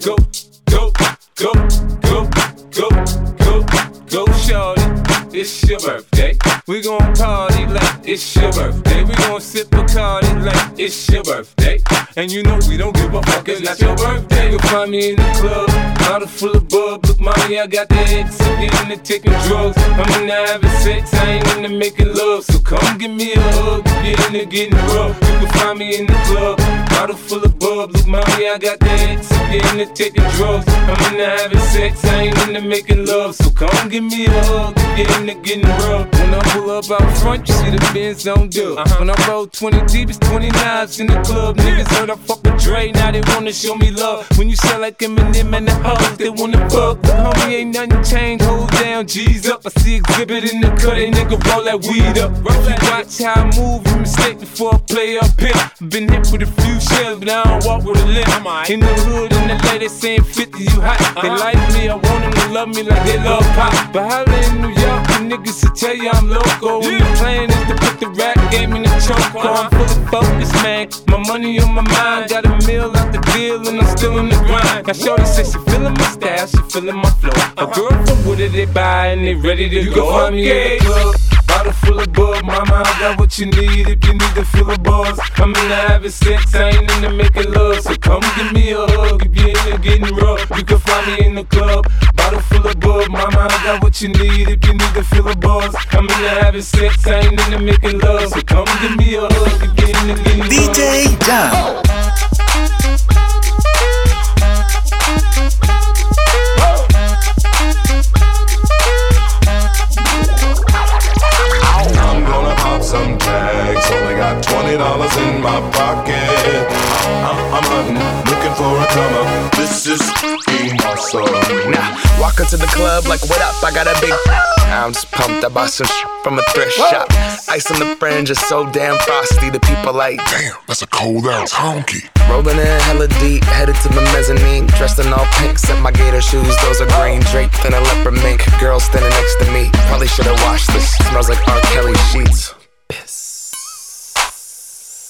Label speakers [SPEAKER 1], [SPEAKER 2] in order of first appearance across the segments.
[SPEAKER 1] go, go, go, go, go, go, go, shorty. It's your birthday. We gon' party like it's your birthday. We gon' sip a party like it's your birthday. And you know we don't give a fuck, it's not your birthday. You'll find me in the club, bottle full of bub. Look, mommy, I got the X. I'm into taking drugs. I'm into having sex, I ain't into making love. So come give me a hug you're into getting rough. You can find me in the club, bottle full of bub. Look, mommy, I got the X. I'm into taking drugs. I'm into having sex, I ain't into making love. So come give me a hug you're into getting rough. When I pull up out front, you see the Benz on dub. Uh-huh. When I roll 20 deep, it's 20 knives in the club. Niggas heard I fuck with Dre, now they wanna show me love. When you sell like Eminem and the hoes, they wanna fuck. But homie, ain't nothing changed. Hold down, G's up. I see exhibit in the cut, they nigga roll that weed up. Roll that watch how I move, you mistake before I play up here. Been hit with a few shells, but I don't walk with a limp. In the hood, in the lady saying 50, you hot. They like me, I want them to love me like they love pop. But holla in New York, the niggas to tell you I'm loco. And the plan is to put the rap game in the choke. I'm full of focus, man. My money on my mind, got a meal out the deal, and I'm still in the grind. Now, Shorty says she feeling my style, she feeling my flow. A girl from Wooded, they buy and they ready to
[SPEAKER 2] You
[SPEAKER 1] go.
[SPEAKER 2] can
[SPEAKER 1] Find me in the club. Bottle full of bug, mama, I got what you need if you need to feel a buzz. I'm into having sex, I ain't into making love. So come give me a hug if you're into getting rough. You can find me in the club. Bottle full of bug, mama, I got what you need if you need to feel a buzz. I'm into having sex, I ain't into making love. So come give me a hug if you're into getting rough.
[SPEAKER 3] DJ Jam.
[SPEAKER 2] Dollars in my pocket. I'm, I'm hunting, looking for a come up. This is being awesome.
[SPEAKER 4] Nah, walk into the club like, what up? I got a big. I'm just pumped. I bought some sh- from a thrift shop. Ice on the fringe is so damn frosty. The people like,
[SPEAKER 5] Damn, that's a cold ass honky.
[SPEAKER 4] rolling in hella deep, headed to the mezzanine. Dressed in all pink, set my gator shoes. Those are green draped in a leopard mink. Girl standing next to me. Probably should've washed this. Smells like R. Kelly sheets.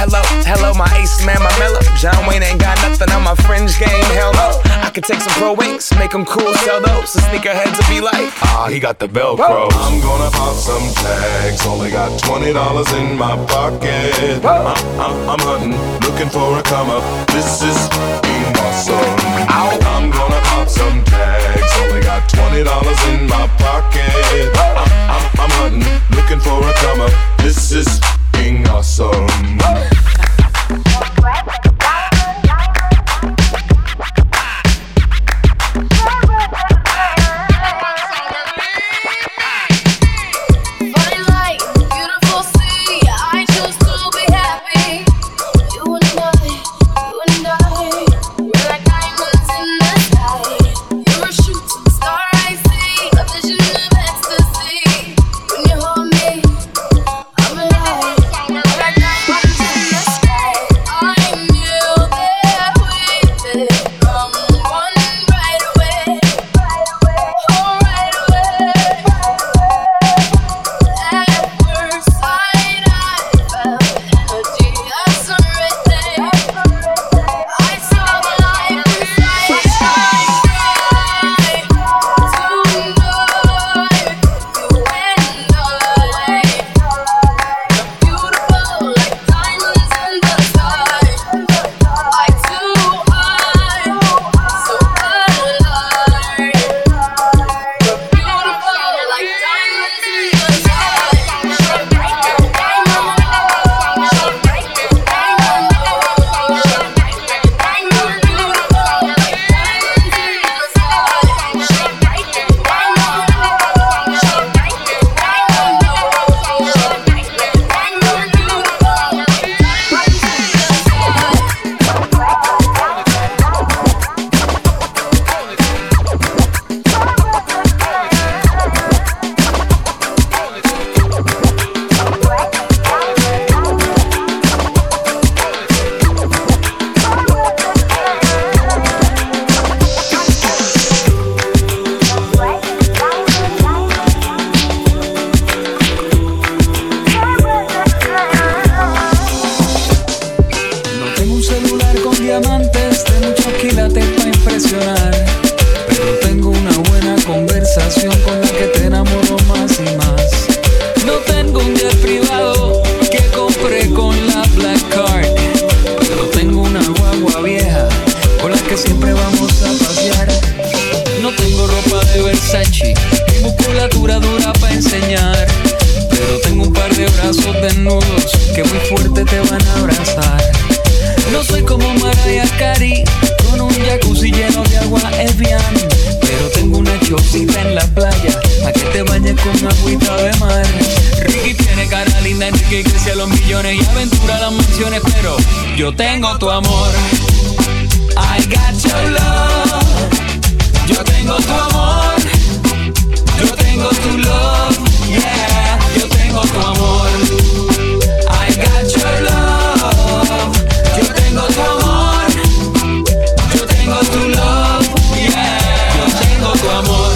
[SPEAKER 4] Hello, hello, my ace man, my mellow. John Wayne ain't got nothing on my fringe game, hell no. I could take some pro wings, make them cool, sell those. The sneakerheads will be like, ah, he got the Velcro.
[SPEAKER 2] I'm gonna pop some tags. Only got twenty dollars in my pocket. I'm, I'm, I'm hunting, looking for a come up. This is being awesome. I'm gonna pop some tags. Only got twenty dollars in my pocket. I'm, I'm, I'm hunting, looking for a come up. This is awesome.
[SPEAKER 6] Desnudos que muy fuerte te van a abrazar. No soy como Mariah Carey con un jacuzzi lleno de agua Evian, pero tengo una chocita en la playa para que te bañes con agüita de mar. Ricky tiene cara linda, Enrique crece a los millones y aventura las mansiones, pero yo tengo tu amor. I got your love. Yo tengo tu amor. Yo tengo tu love. Yeah, tu amor. I got your love. Yo tengo tu amor. Yo tengo tu love. Yeah, yo tengo tu amor.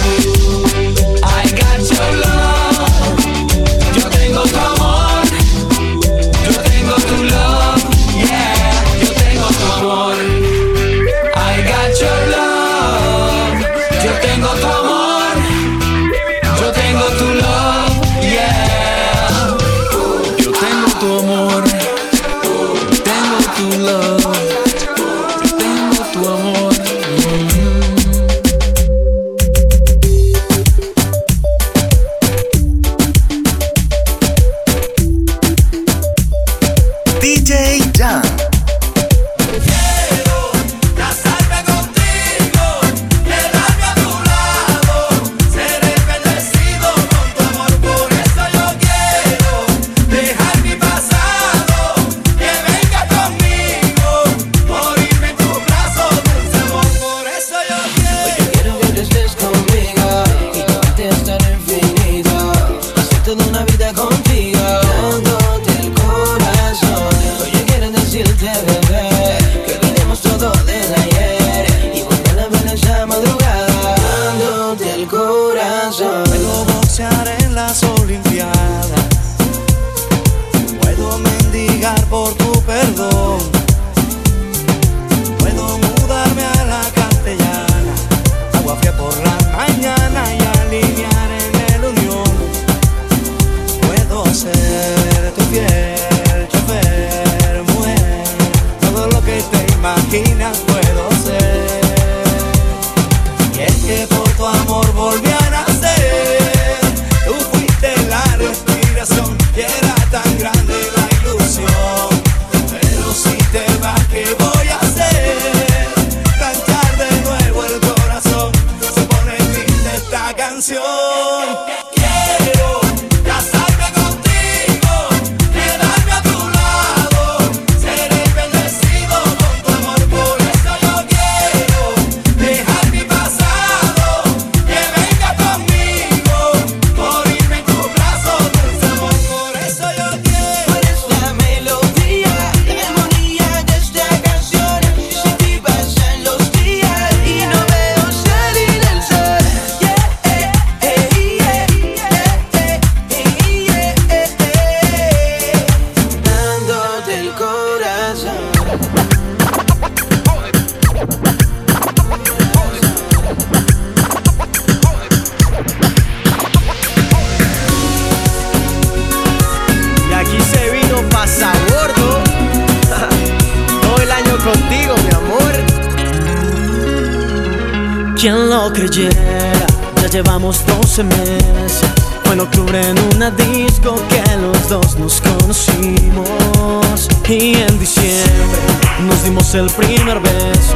[SPEAKER 7] ¿Quién lo creyera? Ya llevamos 12 meses. Fue en octubre en una disco que los dos nos conocimos. Y en diciembre nos dimos el primer beso.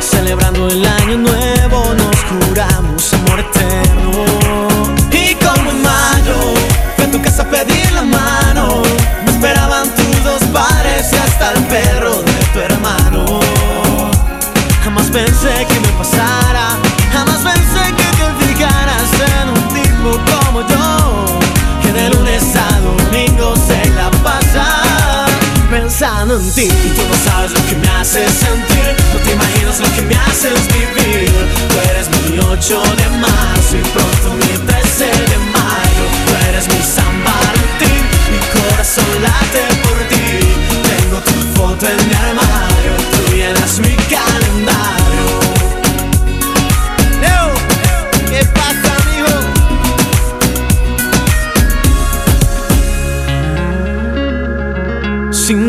[SPEAKER 7] Celebrando el año nuevo nos juramos amor eterno. Y como en mayo fui a tu casa a pedir la mano. Me esperaban tus dos padres y hasta el perro de tu hermano. Jamás pensé que me pasara, Y tú no sabes lo que me haces sentir, no te imaginas lo que me haces vivir. Tú eres mi 8 de marzo y pronto mi 13 de mayo. Tú eres mi San Valentín, mi corazón late por ti. Tengo tu foto en mi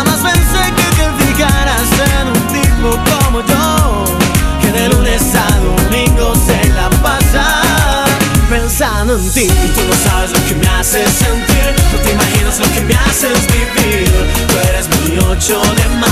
[SPEAKER 8] Jamás pensé que te fijaras en un tipo como yo, que de lunes a domingo se la pasa pensando en ti. Y tú no sabes lo que me haces sentir, no te imaginas lo que me haces vivir. Tú eres mi 8 de mayo.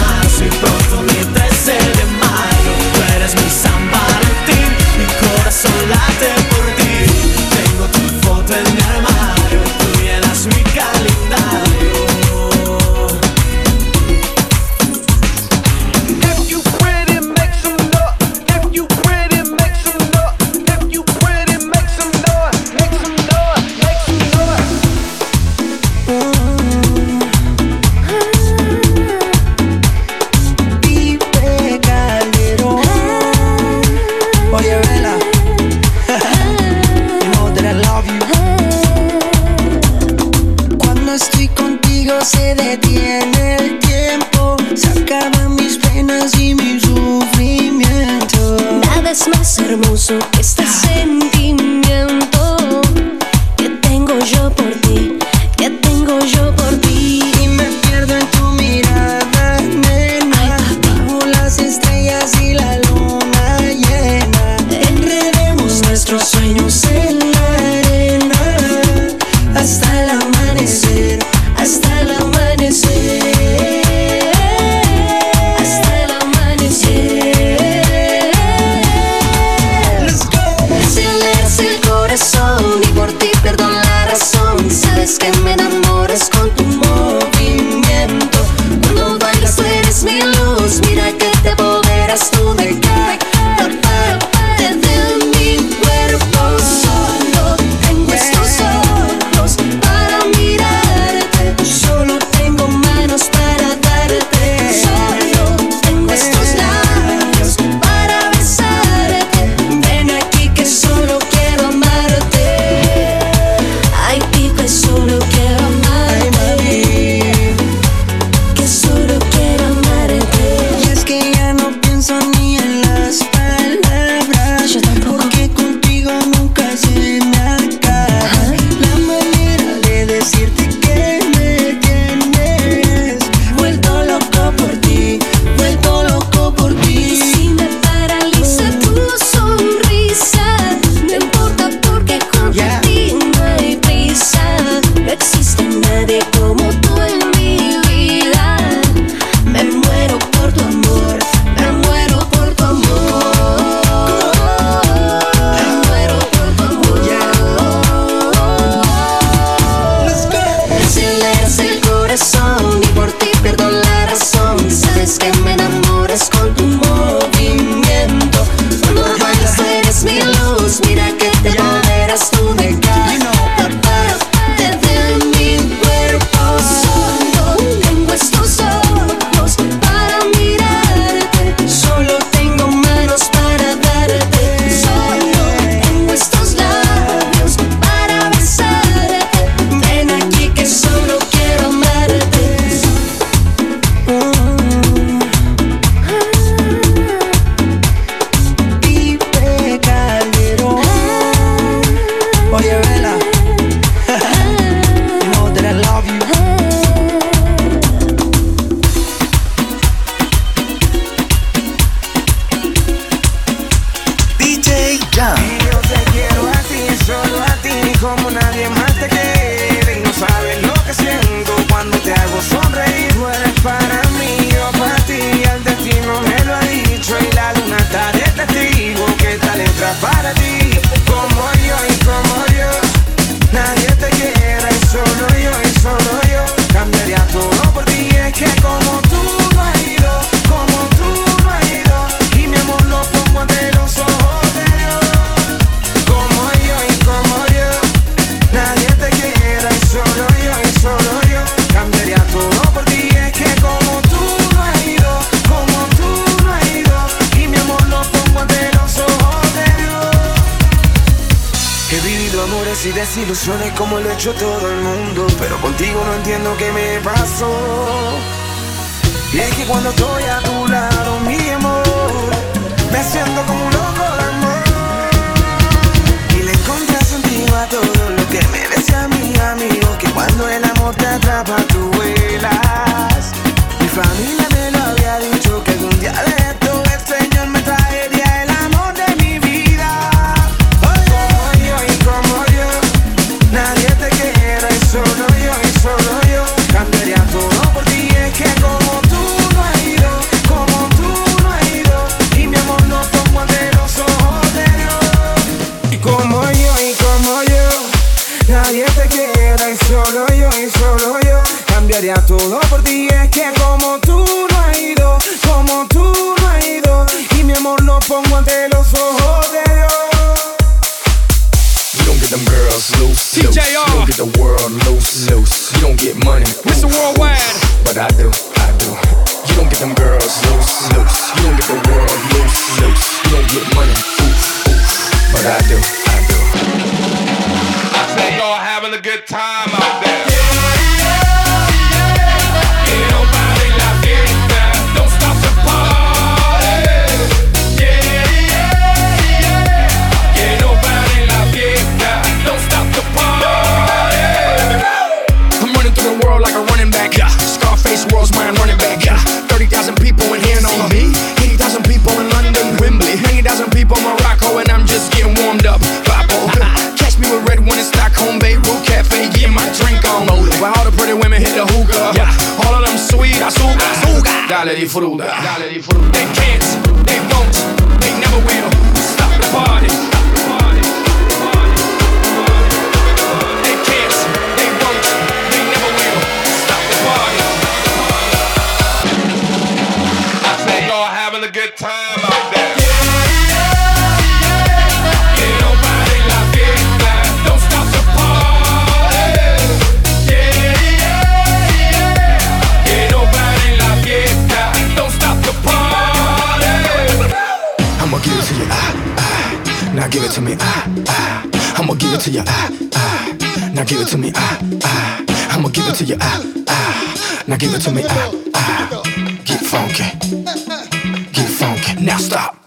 [SPEAKER 9] hecho todo el mundo, pero contigo no entiendo qué me pasó. Y es que cuando estoy
[SPEAKER 10] di frutta. Dale di. to you. Ah, ah. Now give it to me. Ah, ah. I'ma give it to you. Ah, ah. Now give it to me. Ah, ah. Get funky. Get funky. Now stop.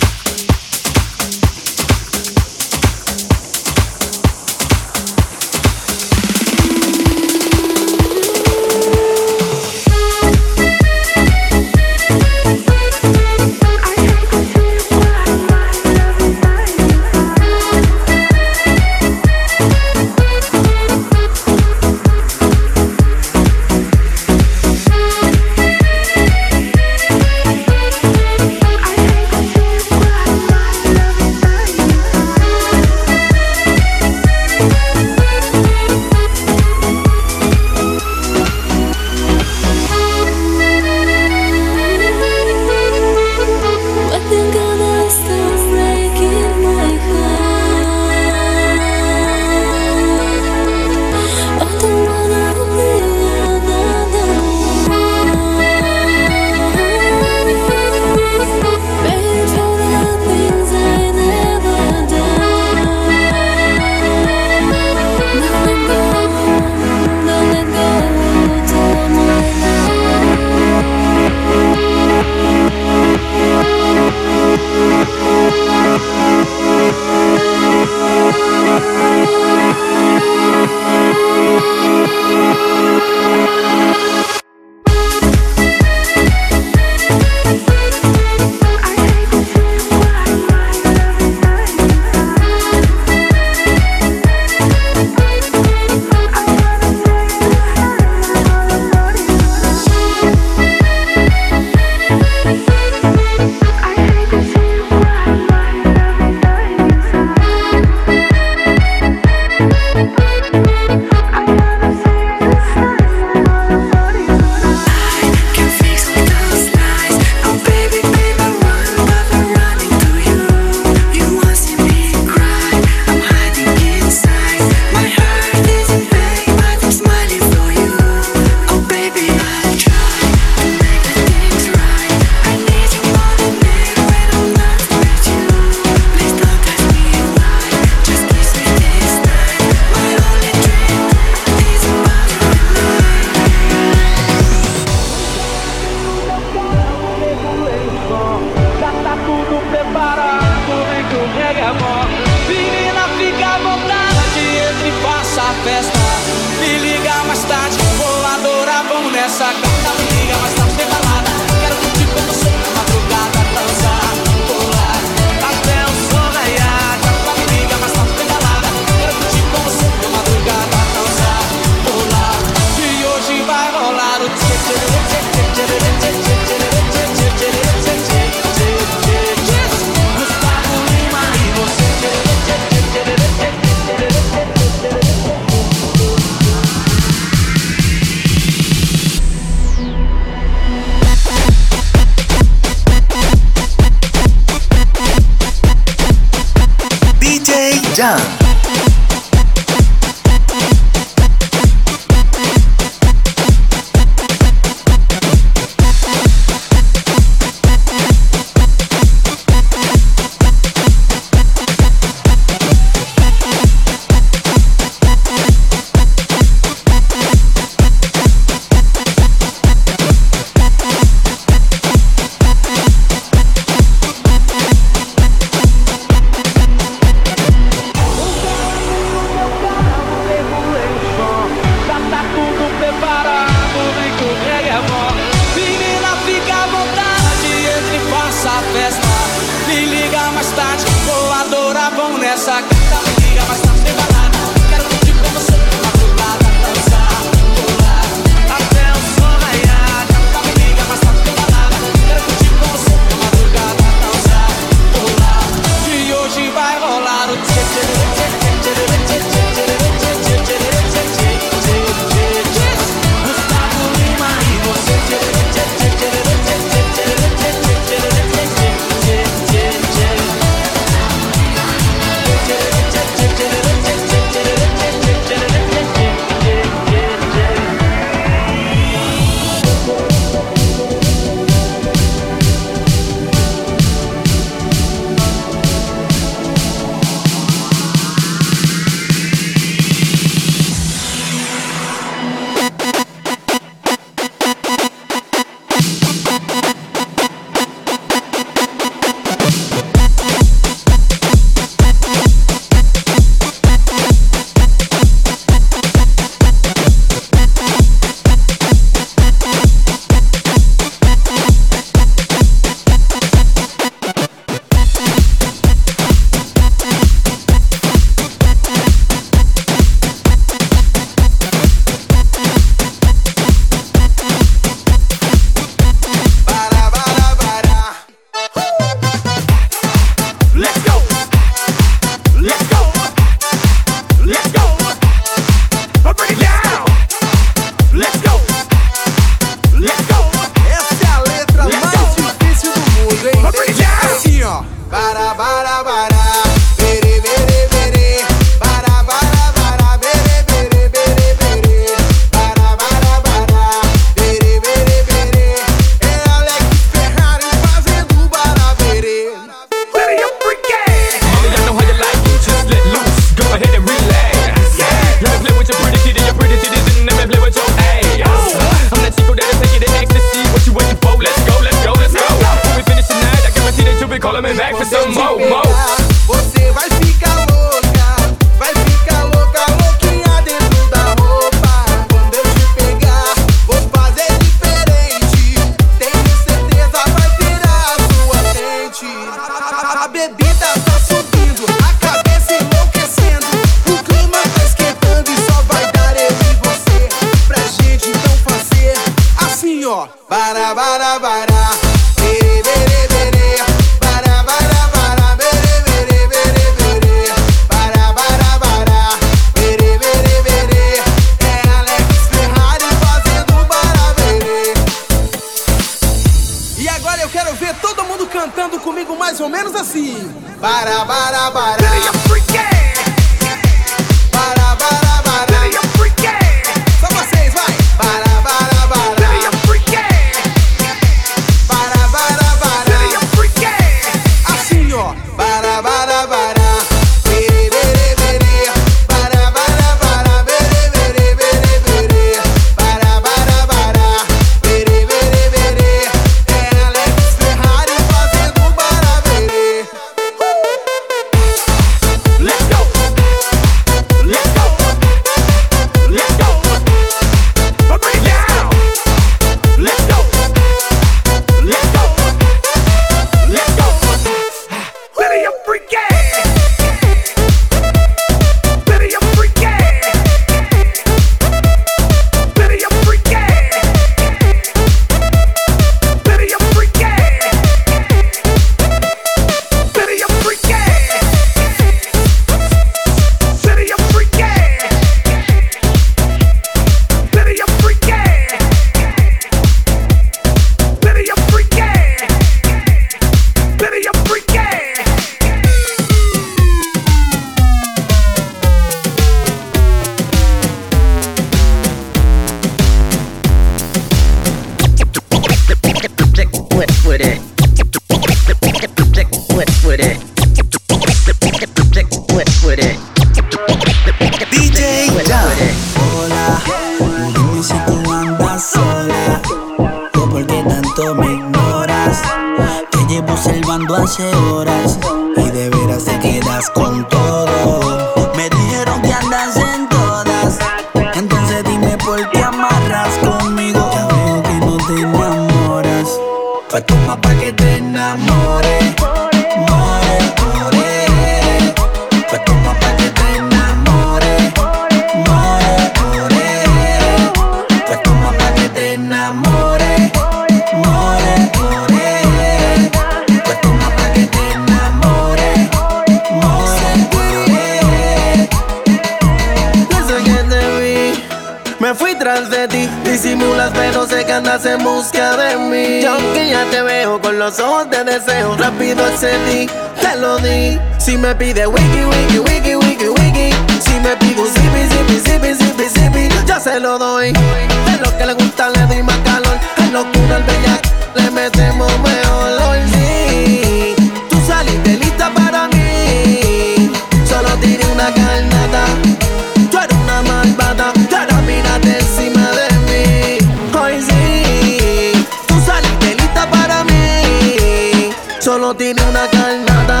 [SPEAKER 11] Solo tiene una carnata.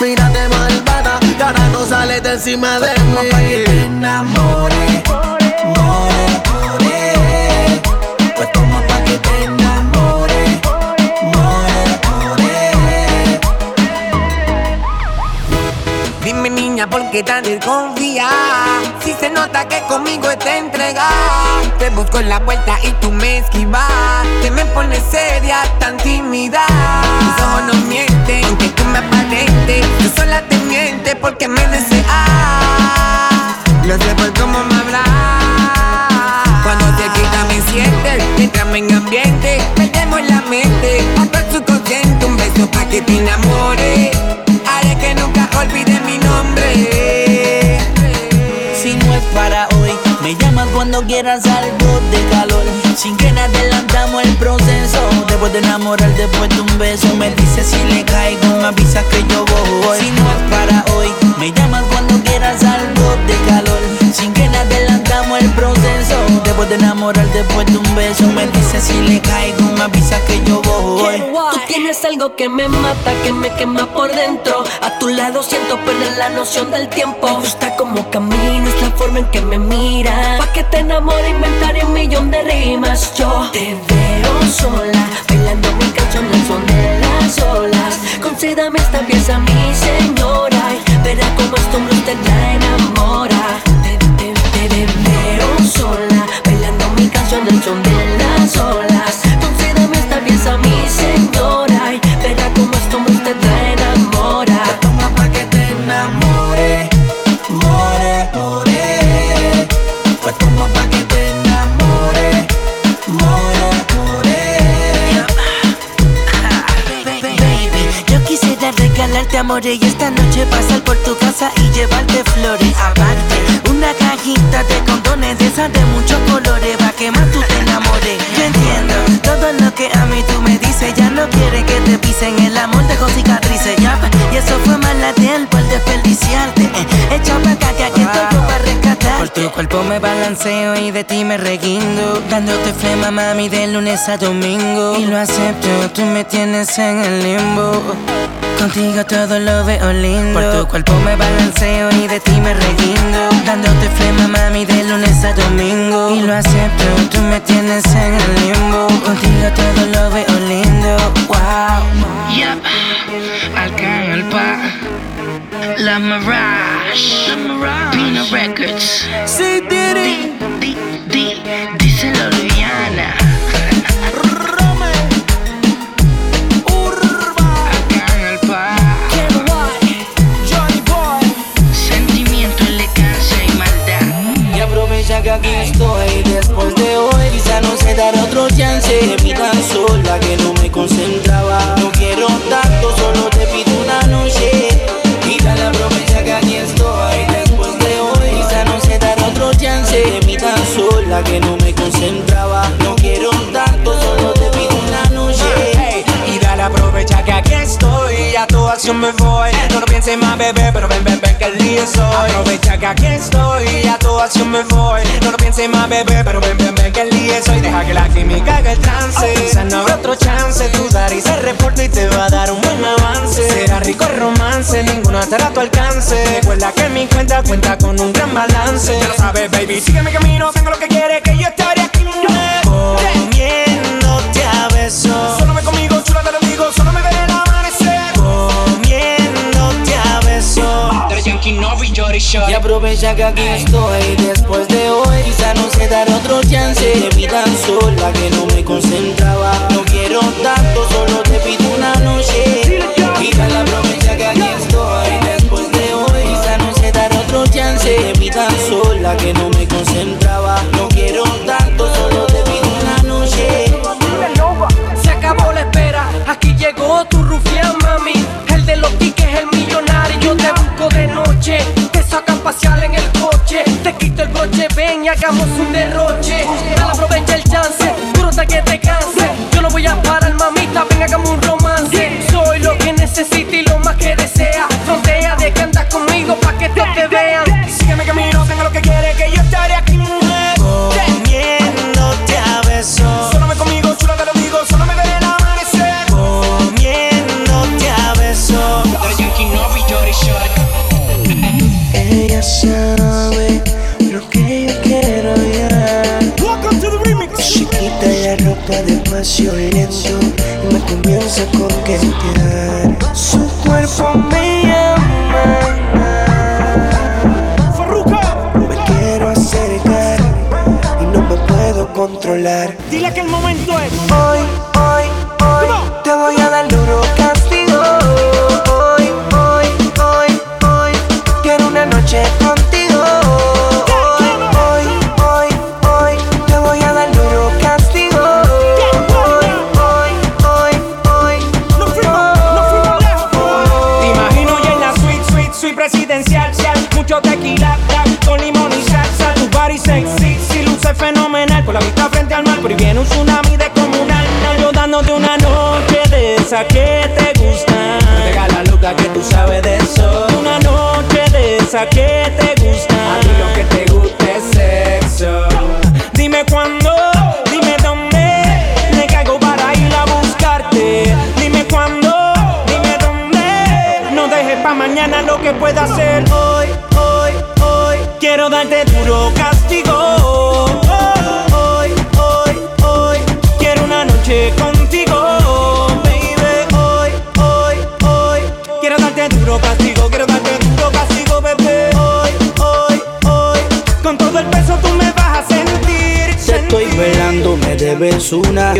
[SPEAKER 11] Mírate malvada, y ahora no sales de encima de mí.
[SPEAKER 12] Pa' que te enamores. More, more. Pues toma pa' que te enamores. More, more.
[SPEAKER 13] Dime niña, ¿por qué tan desconfía? Que conmigo está entregada Te busco en la vuelta y tú me esquivas. Te me pones seria, tan tímida. Tus ojos no mienten, aunque tú me aparentes. Tú sola te mientes porque me deseas No sé por cómo me hablas Cuando te quita me sientes Entramos en ambiente, perdemos la mente. Hasta el subconsciente, un beso pa' que te enamores
[SPEAKER 12] cuando quieras algo de calor. Sin que adelantamos el proceso. Después de enamorar, después de un beso, me dices si le caigo, me avisas que yo voy. Si no es para hoy, me llamas cuando quieras algo de calor. Sin que adelantamos el Después de enamorar, después de un beso, me dices si le caigo, me avisas que yo voy.
[SPEAKER 14] Tú tienes algo que me mata, que me quema por dentro. A tu lado siento perder la noción del tiempo. Me gusta cómo caminas, la forma en que me miras. Pa' que te enamore, inventaré un millón de rimas. Yo te veo sola, bailando mi canción al son de las olas. Concédame esta pieza, mi señora. Y verá cómo hombre usted la enamora. Te, te, te, te veo sola, mi canción al son de las olas. Concédame esta pieza, mi señora. Y verá cómo este hombre la enamora.
[SPEAKER 12] Toma pa' que te enamore, more, more. Pues toma pa' que te enamore, more, more. Baby, yo quisiera regalarte amores y esta noche pasar por tu casa y llevarte flores. Aparte, una cajita de condones de esas de y de ti me reguindo. Dándote flema, mami, de lunes a domingo. Y lo acepto, tú me tienes en el limbo. Contigo todo lo veo lindo. Por tu cuerpo me balanceo y de ti me reguindo. Dándote flema, mami, de lunes a domingo. Y lo acepto, tú me tienes en el limbo. Contigo todo lo veo lindo. Wow.
[SPEAKER 15] Yep, acá en el pa. La Mirage, Pino Records.
[SPEAKER 12] Sí, Diddy.
[SPEAKER 15] Di, di, díselo, Liliana. Acá en el pa. Sentimiento, elegancia y maldad.
[SPEAKER 12] Y aprovecha que aquí estoy después de hoy Quizá no se dará otro chance Mi tan sola que no
[SPEAKER 16] acción me voy. No lo pienses más, bebé, pero ven, ven, ven, que el día soy. Aprovecha que aquí estoy, a tu acción me voy. No lo pienses más, bebé, pero ven, ven, ven, que el día soy. Deja que la química haga el trance. Quizás no habrá otro chance, tú dar y se reporta y te va a dar un buen avance. Será rico el romance, ninguna estará a tu alcance. Recuerda que mi cuenta cuenta con un gran balance. Ya lo sabes, baby, sigue mi camino, tengo lo que quieres, que yo estaré aquí.
[SPEAKER 7] Comiéndote
[SPEAKER 17] Y aprovecha que aquí estoy después de hoy. Quizá no se dará otro chance. Te vi tan sola que no me concentraba. No quiero tanto, solo te pido una noche. Y dale aprovecha que aquí estoy después de hoy. Quizá no se dará otro chance. Te vi tan sola que no me concentraba. No quiero tanto, solo te pido una noche.
[SPEAKER 14] Se acabó la espera, aquí llegó tu rufián, mami. El de los tickets, el millonario. Yo te busco de noche, en el coche. Te quito el broche, ven y hagamos un derroche. Dale, aprovecha el chance, tú hasta que te canse. Yo no voy a parar, mamita, ven, hagamos un romance. Soy lo que necesita y lo más que desea.
[SPEAKER 11] Lento y me comienza a coquetear. Su cuerpo me llama. Me quiero acercar y no me puedo controlar.
[SPEAKER 16] Dile que el momento es.
[SPEAKER 11] Hoy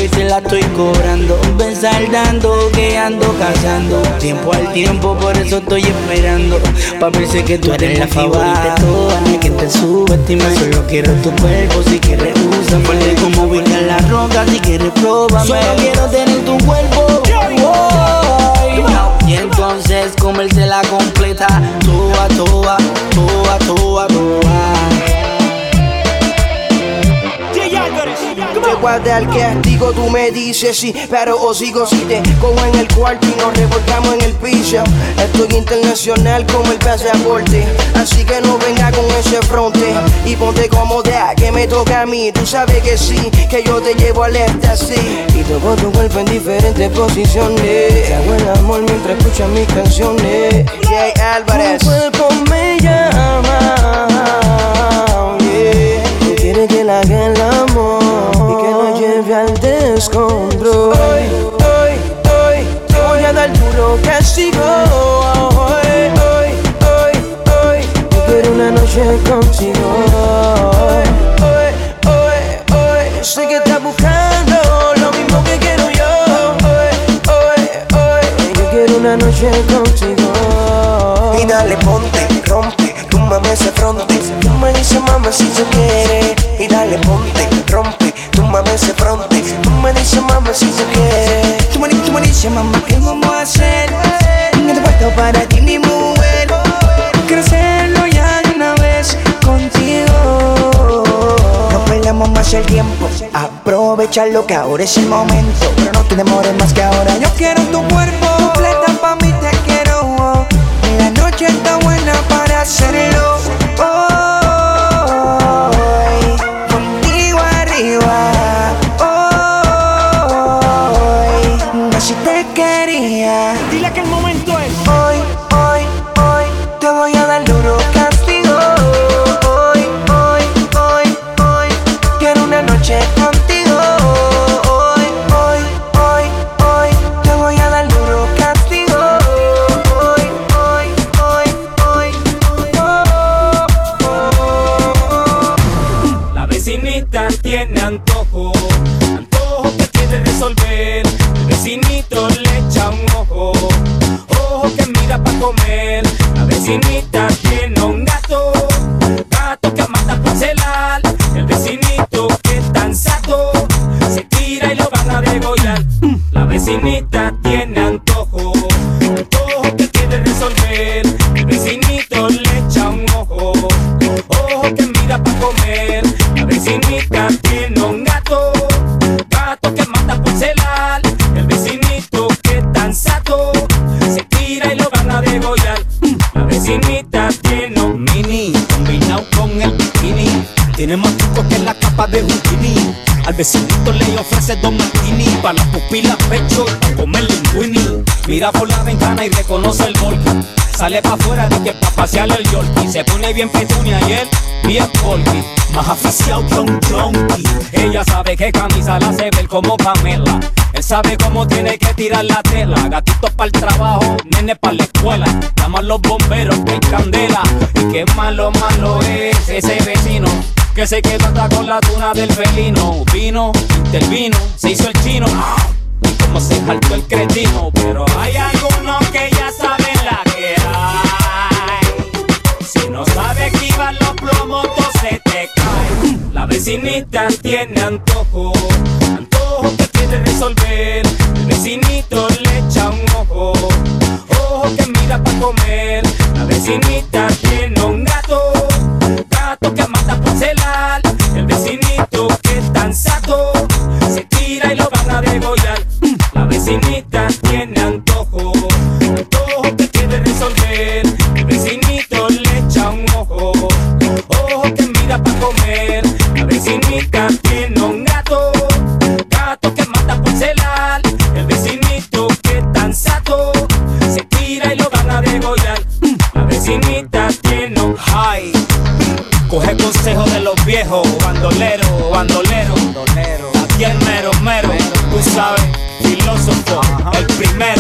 [SPEAKER 16] y te la
[SPEAKER 17] estoy cobrando. Ven saldando, que ando cazando. Tiempo al tiempo, por eso estoy esperando. Pa' verse que tú eres la favorita de todas. Quien te subestima, solo quiero tu cuerpo. Si quieres, usa fuerte como ubicar la roca. Si quieres, pruébame. Solo quiero tener tu cuerpo. Y entonces comérsela completa. Toa, toa, toa, toa, toa.
[SPEAKER 18] Al castigo, tú me dices sí, pero o sigo si te cojo en el cuarto y nos revolcamos en el piso. Estoy internacional como el pasaporte, así que no venga con ese fronte y ponte cómoda que me toca a mí. Tú sabes que sí, que yo te llevo al éxtasis y toco tu cuerpo en diferentes posiciones. Te hago el amor mientras escuchas mis canciones. Jay Álvarez. Una noche contigo.
[SPEAKER 11] Y dale, ponte, rompe, túmbame ese fronte. Tú me dices, mama, si se quiere. Y dale, ponte, rompe, túmbame ese fronte. Tú me dices, mama, si se quiere. Tú me, tú me dices, mamá, ¿qué vamos a hacer? No te puesto para ti, mi mujer. Quiero hacerlo ya de una vez contigo. No perdamos más el tiempo. Aprovechalo que ahora es el momento. Pero no te demores más que ahora. Yo quiero tu cuerpo
[SPEAKER 18] noche
[SPEAKER 19] está buena para hacerlo. Mira por la ventana y reconoce el volcán. Sale pa' afuera de que pa' pasear el yorkie. Se pone bien petunia y él bien polky. Más aficiado que un. Ella sabe que camisa la hace ver como Pamela. Él sabe cómo tiene que tirar la tela. Gatitos para el trabajo, nene para la escuela. Llaman los bomberos que hay candela. Y qué malo, malo es ese vecino. Que se quedó hasta con la tuna del felino. Vino, intervino, se hizo el chino. Como se saltó el cretino. Pero hay algunos que ya saben la que hay. Si no sabe esquivar los plomos, todo se te cae. La vecinita tiene antojo, antojo que quiere resolver. El vecinito le echa un ojo, ojo que mira pa' comer. La vecinita tiene tiene un gato, gato que mata por celar. El vecinito que tan sato, se tira y lo van a degollar. La vecinita tiene un high. Coge consejo de los viejos, bandolero, bandolero. Aquí el mero, mero, tú sabes, filósofo, el primero.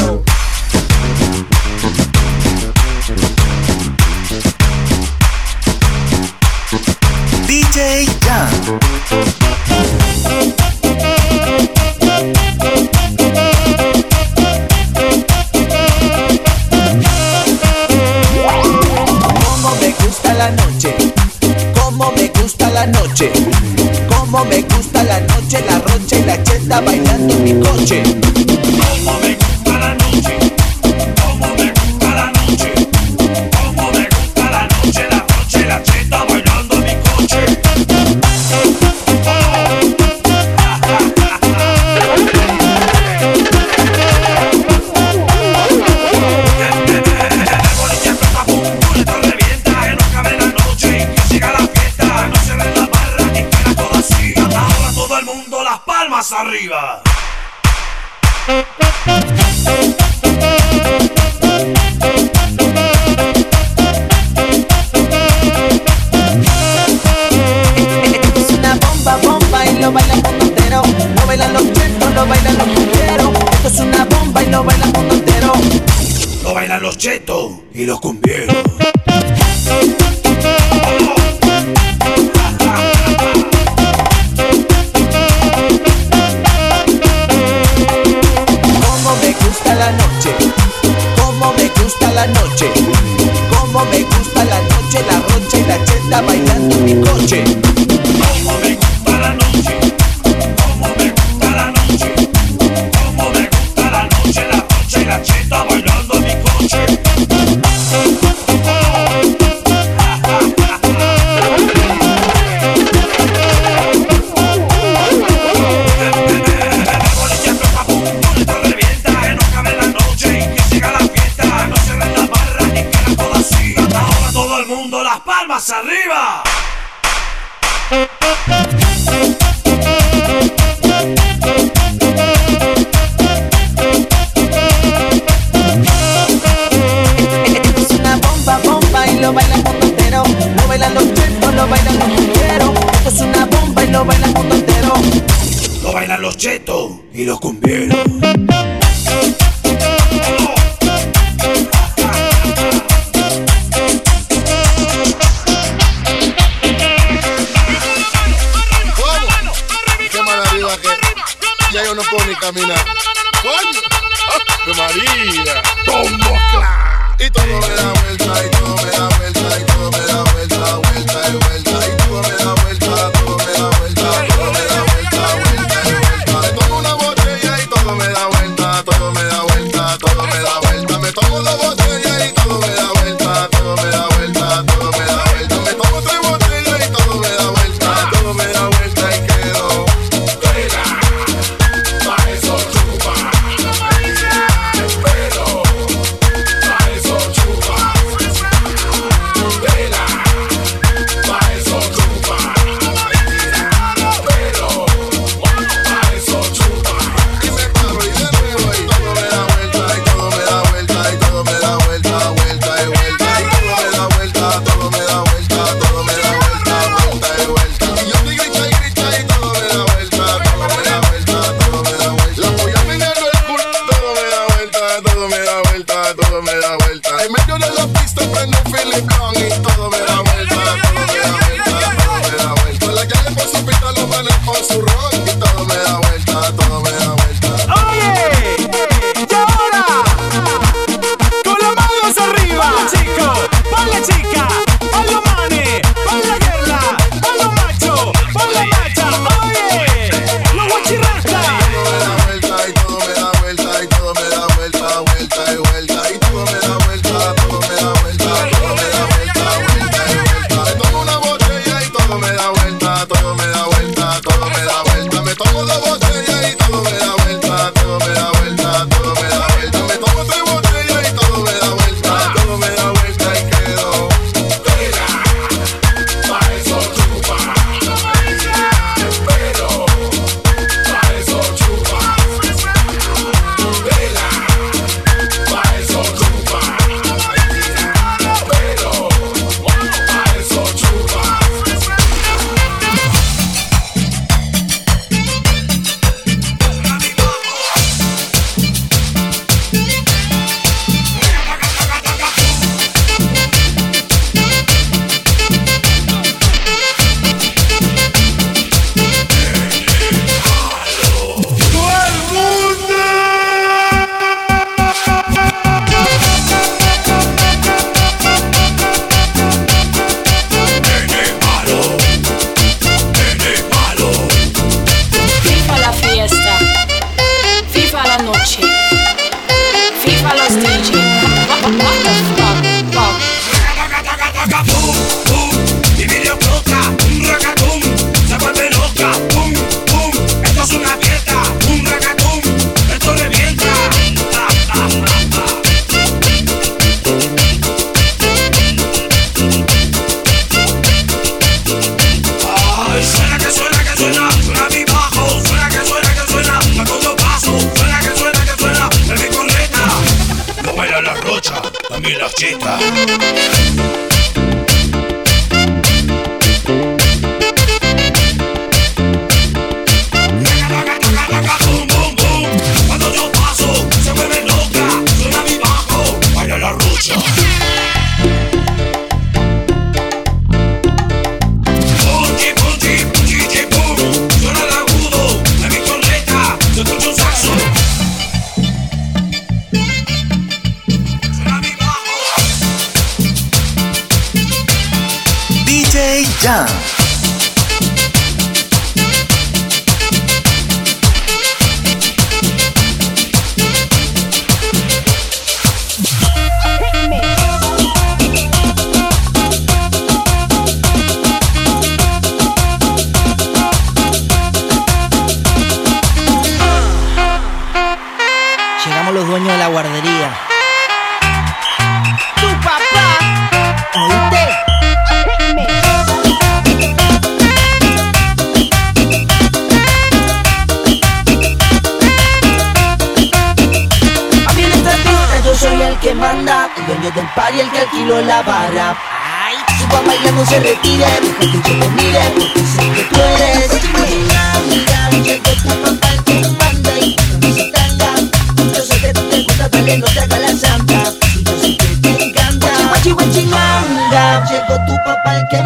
[SPEAKER 20] Llegó tu papá el que